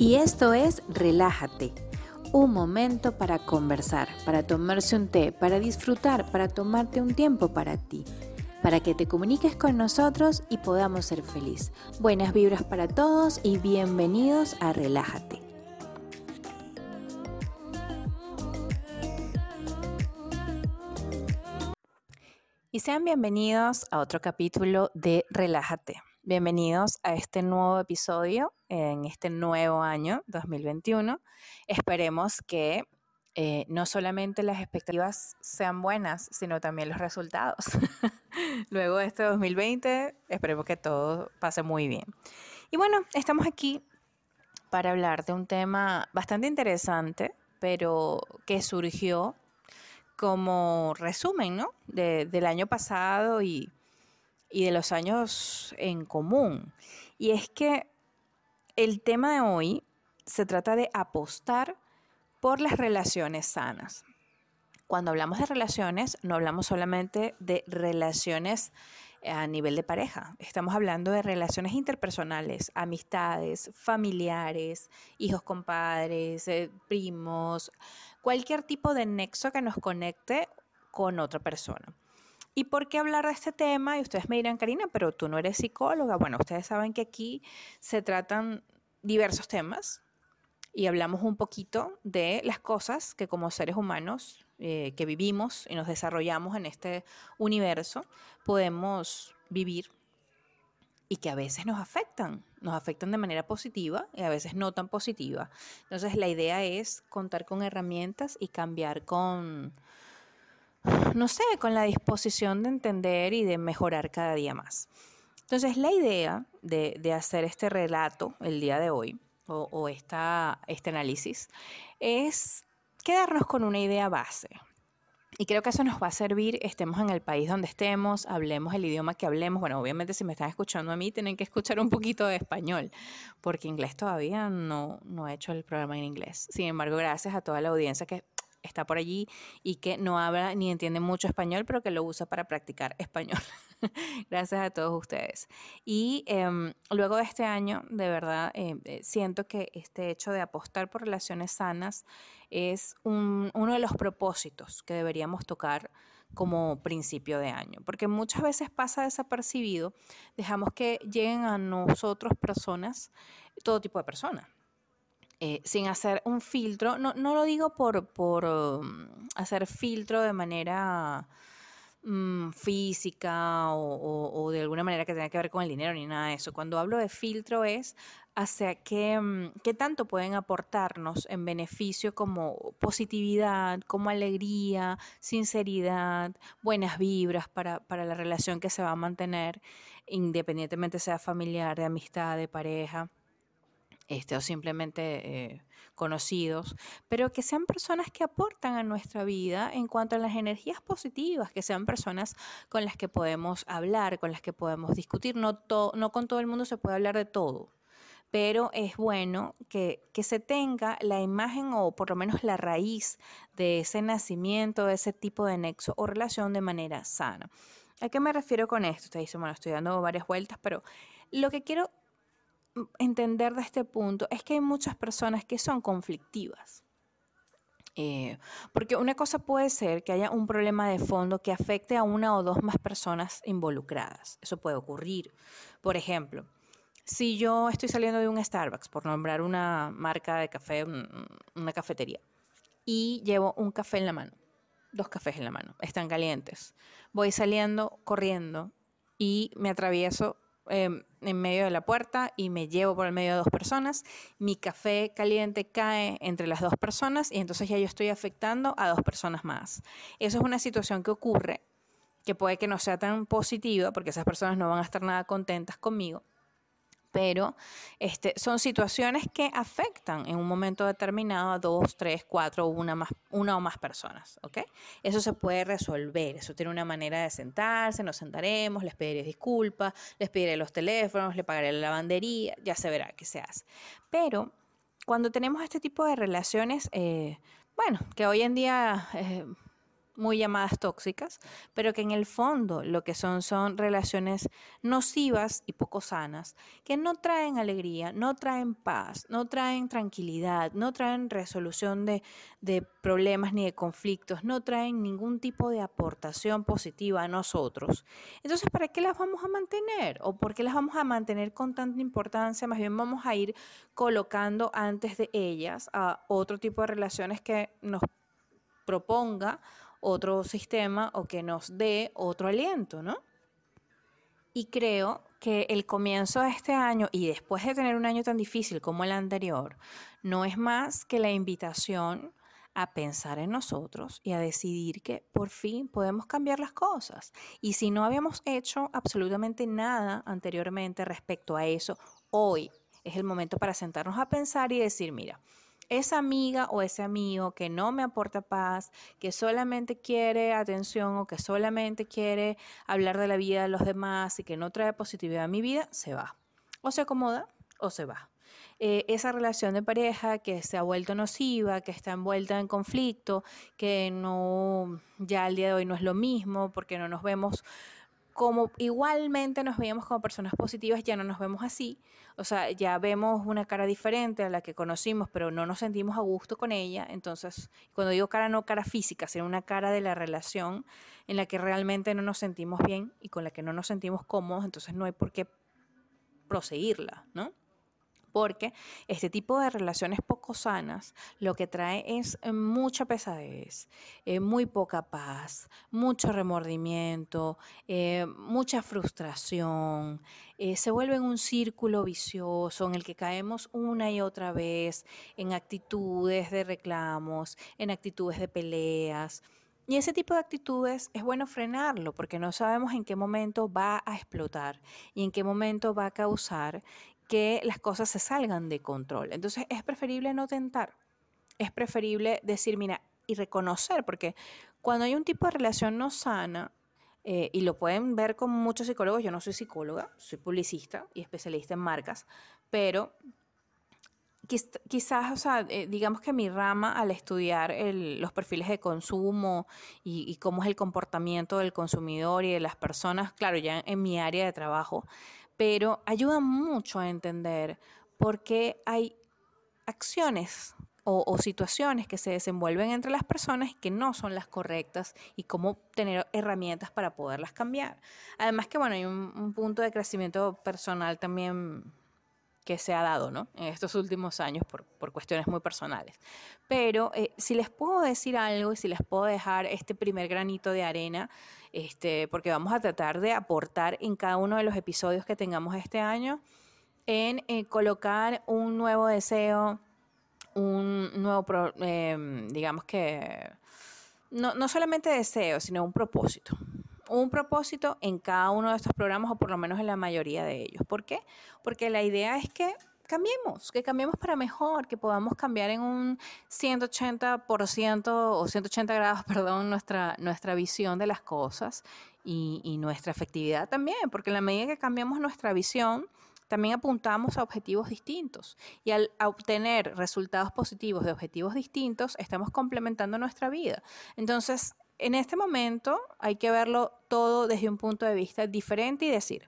Y esto es Relájate, un momento para conversar, para tomarse un té, para disfrutar, para tomarte un tiempo para ti, para que te comuniques con nosotros y podamos ser feliz. Buenas vibras para todos y bienvenidos a Relájate. Y sean bienvenidos a otro capítulo de Relájate. Bienvenidos a este nuevo episodio en este nuevo año 2021. Esperemos que eh, no solamente las expectativas sean buenas, sino también los resultados. Luego de este 2020, esperemos que todo pase muy bien. Y bueno, estamos aquí para hablar de un tema bastante interesante, pero que surgió como resumen ¿no? del año pasado y y de los años en común. Y es que el tema de hoy se trata de apostar por las relaciones sanas. Cuando hablamos de relaciones, no hablamos solamente de relaciones a nivel de pareja. Estamos hablando de relaciones interpersonales, amistades, familiares, hijos con padres, eh, primos, cualquier tipo de nexo que nos conecte con otra persona. ¿Y por qué hablar de este tema? Y ustedes me dirán, Karina, pero tú no eres psicóloga. Bueno, ustedes saben que aquí se tratan diversos temas y hablamos un poquito de las cosas que como seres humanos eh, que vivimos y nos desarrollamos en este universo podemos vivir y que a veces nos afectan, nos afectan de manera positiva y a veces no tan positiva. Entonces la idea es contar con herramientas y cambiar con, no sé, con la disposición de entender y de mejorar cada día más. Entonces, la idea de, hacer este relato el día de hoy, o, este análisis, es quedarnos con una idea base. Y creo que eso nos va a servir, estemos en el país donde estemos, hablemos el idioma que hablemos. Bueno, obviamente si me están escuchando a mí, tienen que escuchar un poquito de español, porque inglés todavía no, no he hecho el programa en inglés. Sin embargo, gracias a toda la audiencia que está por allí y que no habla ni entiende mucho español, pero que lo usa para practicar español. Gracias a todos ustedes. Y em, luego de este año, de verdad, eh, eh, siento que este hecho de apostar por relaciones sanas es uno de los propósitos que deberíamos tocar como principio de año, porque muchas veces pasa desapercibido, dejamos que lleguen a nosotros personas, todo tipo de personas, eh, sin hacer un filtro. No, no lo digo por, por um, hacer filtro de manera mm, física o, de alguna manera que tenga que ver con el dinero ni nada de eso. Cuando hablo de filtro es hacia qué, mm, qué tanto pueden aportarnos en beneficio como positividad, como alegría, sinceridad, buenas vibras para, para la relación que se va a mantener, independientemente sea familiar, de amistad, de pareja este, o simplemente eh, conocidos, pero que sean personas que aportan a nuestra vida en cuanto a las energías positivas, que sean personas con las que podemos hablar, con las que podemos discutir. No, con todo el mundo se puede hablar de todo, pero es bueno que, se tenga la imagen o por lo menos la raíz de ese nacimiento, de ese tipo de nexo o relación de manera sana. ¿A qué me refiero con esto? Usted dice, bueno, estoy dando varias vueltas, pero lo que quiero entender de este punto es que hay muchas personas que son conflictivas. Eh, porque una cosa puede ser que haya un problema de fondo que afecte a una o dos más personas involucradas. Eso puede ocurrir. Por ejemplo, si yo estoy saliendo de un Starbucks, por nombrar una marca de café, una cafetería, y llevo un café en la mano, dos cafés en la mano, están calientes, voy saliendo corriendo y me atravieso Em, en medio de la puerta y me llevo por el medio de dos personas. Mi café caliente cae entre las dos personas y entonces ya yo estoy afectando a dos personas más. Eso es una situación que ocurre que puede que no sea tan positiva porque esas personas no van a estar nada contentas conmigo, pero este, son situaciones que afectan en un momento determinado a dos, tres, cuatro, una, más, una o más personas, ¿ok? Eso se puede resolver, eso tiene una manera de sentarse, nos sentaremos, les pediré disculpas, les pediré los teléfonos, les pagaré la lavandería, ya se verá qué se hace. Pero cuando tenemos este tipo de relaciones, eh, bueno, que hoy en día... Eh, muy llamadas tóxicas, pero que en el fondo lo que son son relaciones nocivas y poco sanas, que no traen alegría, no traen paz, no traen tranquilidad, no traen resolución de, de problemas ni de conflictos, no traen ningún tipo de aportación positiva a nosotros. Entonces, ¿para qué las vamos a mantener? ¿O por qué las vamos a mantener con tanta importancia? Más bien vamos a ir colocando antes de ellas a otro tipo de relaciones que nos proponga otro sistema o que nos dé otro aliento, ¿no? Y creo que el comienzo de este año y después de tener un año tan difícil como el anterior, no es más que la invitación a pensar en nosotros y a decidir que por fin podemos cambiar las cosas. Y si no habíamos hecho absolutamente nada anteriormente respecto a eso, hoy es el momento para sentarnos a pensar y decir, mira, esa amiga o ese amigo que no me aporta paz, que solamente quiere atención o que solamente quiere hablar de la vida de los demás y que no trae positividad a mi vida, se va. O se acomoda o se va. Eh, esa relación de pareja que se ha vuelto nociva, que está envuelta en conflicto, que no, ya al día de hoy no es lo mismo porque no nos vemos como igualmente nos veíamos como personas positivas, ya no nos vemos así. O sea, ya vemos una cara diferente a la que conocimos, pero no nos sentimos a gusto con ella. Entonces, cuando digo cara, no cara física, sino una cara de la relación en la que realmente no nos sentimos bien y con la que no nos sentimos cómodos, entonces no hay por qué proseguirla, ¿no? Porque este tipo de relaciones poco sanas lo que trae es eh, mucha pesadez, eh, muy poca paz, mucho remordimiento, eh, mucha frustración. se vuelve un círculo vicioso en el que caemos una y otra vez en actitudes de reclamos, en actitudes de peleas. Y ese tipo de actitudes es bueno frenarlo porque no sabemos en qué momento va a explotar y en qué momento va a causar que las cosas se salgan de control. Entonces es preferible no tentar, es preferible decir, mira, y reconocer, porque cuando hay un tipo de relación no sana, eh, y lo pueden ver con muchos psicólogos, yo no soy psicóloga, soy publicista y especialista en marcas, pero quizás, o sea, eh, digamos que mi rama al estudiar los perfiles de consumo y, y, cómo es el comportamiento del consumidor y de las personas, claro, ya en mi área de trabajo, pero ayuda mucho a entender por qué hay acciones o, situaciones que se desenvuelven entre las personas que no son las correctas y cómo tener herramientas para poderlas cambiar. Además que, bueno, hay un, punto de crecimiento personal también que se ha dado ¿no? en estos últimos años por, cuestiones muy personales. Pero eh, si les puedo decir algo y si les puedo dejar este primer granito de arena, este, porque vamos a tratar de aportar en cada uno de los episodios que tengamos este año en eh, colocar un nuevo deseo, un nuevo, em, digamos que, no, no solamente deseo, sino un propósito un propósito en cada uno de estos programas o por lo menos en la mayoría de ellos. ¿Por qué? Porque la idea es que cambiemos, que cambiemos para mejor, que podamos cambiar en un 180% o 180 grados, perdón, nuestra, nuestra visión de las cosas y, y nuestra efectividad también, porque en la medida que cambiamos nuestra visión, también apuntamos a objetivos distintos y al obtener resultados positivos de objetivos distintos, estamos complementando nuestra vida. Entonces, en este momento hay que verlo todo desde un punto de vista diferente y decir,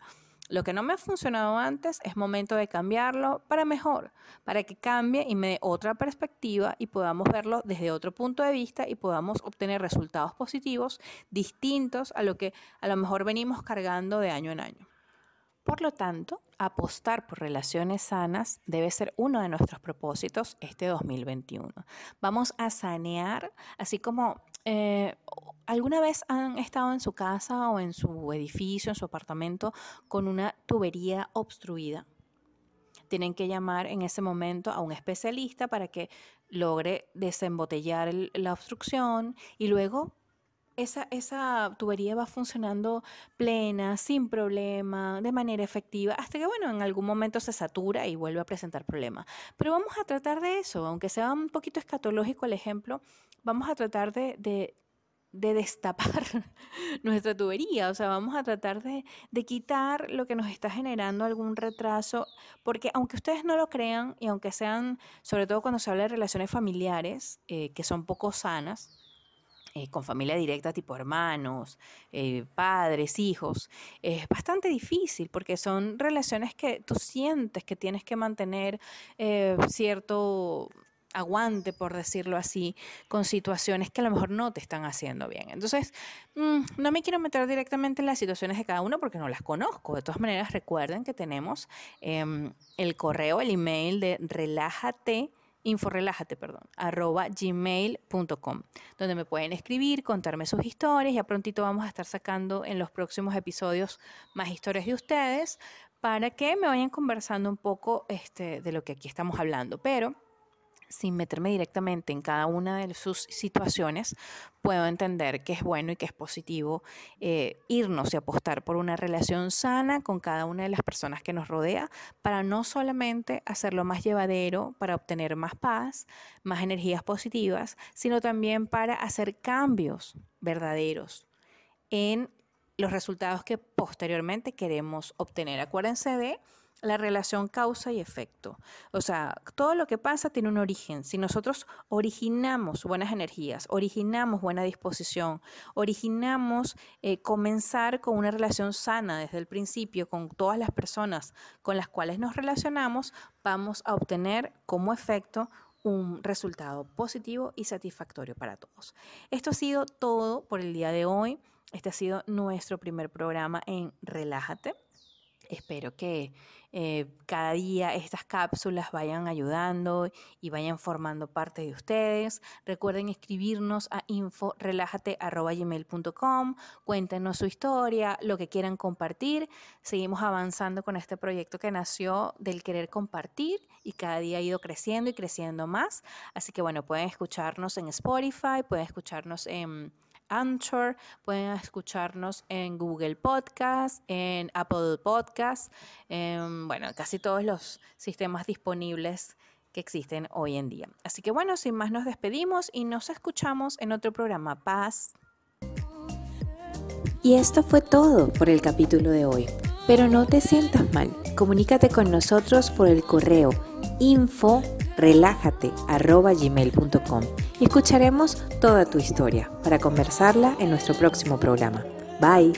lo que no me ha funcionado antes es momento de cambiarlo para mejor, para que cambie y me dé otra perspectiva y podamos verlo desde otro punto de vista y podamos obtener resultados positivos distintos a lo que a lo mejor venimos cargando de año en año. Por lo tanto, apostar por relaciones sanas debe ser uno de nuestros propósitos este 2021. Vamos a sanear, así como eh, ¿Alguna vez han estado en su casa o en su edificio, en su apartamento, con una tubería obstruida? Tienen que llamar en ese momento a un especialista para que logre desembotellar la obstrucción y luego esa, esa, tubería va funcionando plena, sin problema, de manera efectiva, hasta que, bueno, en algún momento se satura y vuelve a presentar problemas. Pero vamos a tratar de eso, aunque sea un poquito escatológico el ejemplo, vamos a tratar de, de, destapar nuestra tubería, o sea, vamos a tratar de, de, quitar lo que nos está generando algún retraso, porque aunque ustedes no lo crean y aunque sean, sobre todo cuando se habla de relaciones familiares, eh, que son poco sanas, eh, con familia directa tipo hermanos, eh, padres, hijos, es bastante difícil porque son relaciones que tú sientes que tienes que mantener eh, cierto aguante, por decirlo así, con situaciones que a lo mejor no te están haciendo bien. Entonces, mm, no me quiero meter directamente en las situaciones de cada uno porque no las conozco. De todas maneras, recuerden que tenemos em, el correo, el email de relájate inforelájate, perdón, arroba gmail.com, donde me pueden escribir, contarme sus historias. Ya prontito vamos a estar sacando en los próximos episodios más historias de ustedes para que me vayan conversando un poco este, de lo que aquí estamos hablando. Pero sin meterme directamente en cada una de sus situaciones, puedo entender que es bueno y que es positivo eh, irnos y apostar por una relación sana con cada una de las personas que nos rodea para no solamente hacerlo más llevadero, para obtener más paz, más energías positivas, sino también para hacer cambios verdaderos en los resultados que posteriormente queremos obtener. Acuérdense de la relación causa y efecto. O sea, todo lo que pasa tiene un origen. Si nosotros originamos buenas energías, originamos buena disposición, originamos eh, comenzar con una relación sana desde el principio con todas las personas con las cuales nos relacionamos, vamos a obtener como efecto un resultado positivo y satisfactorio para todos. Esto ha sido todo por el día de hoy. Este ha sido nuestro primer programa en Relájate. Espero que eh, cada día estas cápsulas vayan ayudando y vayan formando parte de ustedes. Recuerden escribirnos a inforelájate.com, cuéntenos su historia, lo que quieran compartir. Seguimos avanzando con este proyecto que nació del querer compartir y cada día ha ido creciendo y creciendo más. Así que bueno, pueden escucharnos en Spotify, pueden escucharnos en Anchor, pueden escucharnos en Google Podcast, en Apple Podcast, en, bueno, casi todos los sistemas disponibles que existen hoy en día. Así que bueno, sin más nos despedimos y nos escuchamos en otro programa. Paz. Y esto fue todo por el capítulo de hoy. Pero no te sientas mal. Comunícate con nosotros por el correo info relájate.gmail.com y escucharemos toda tu historia para conversarla en nuestro próximo programa. Bye.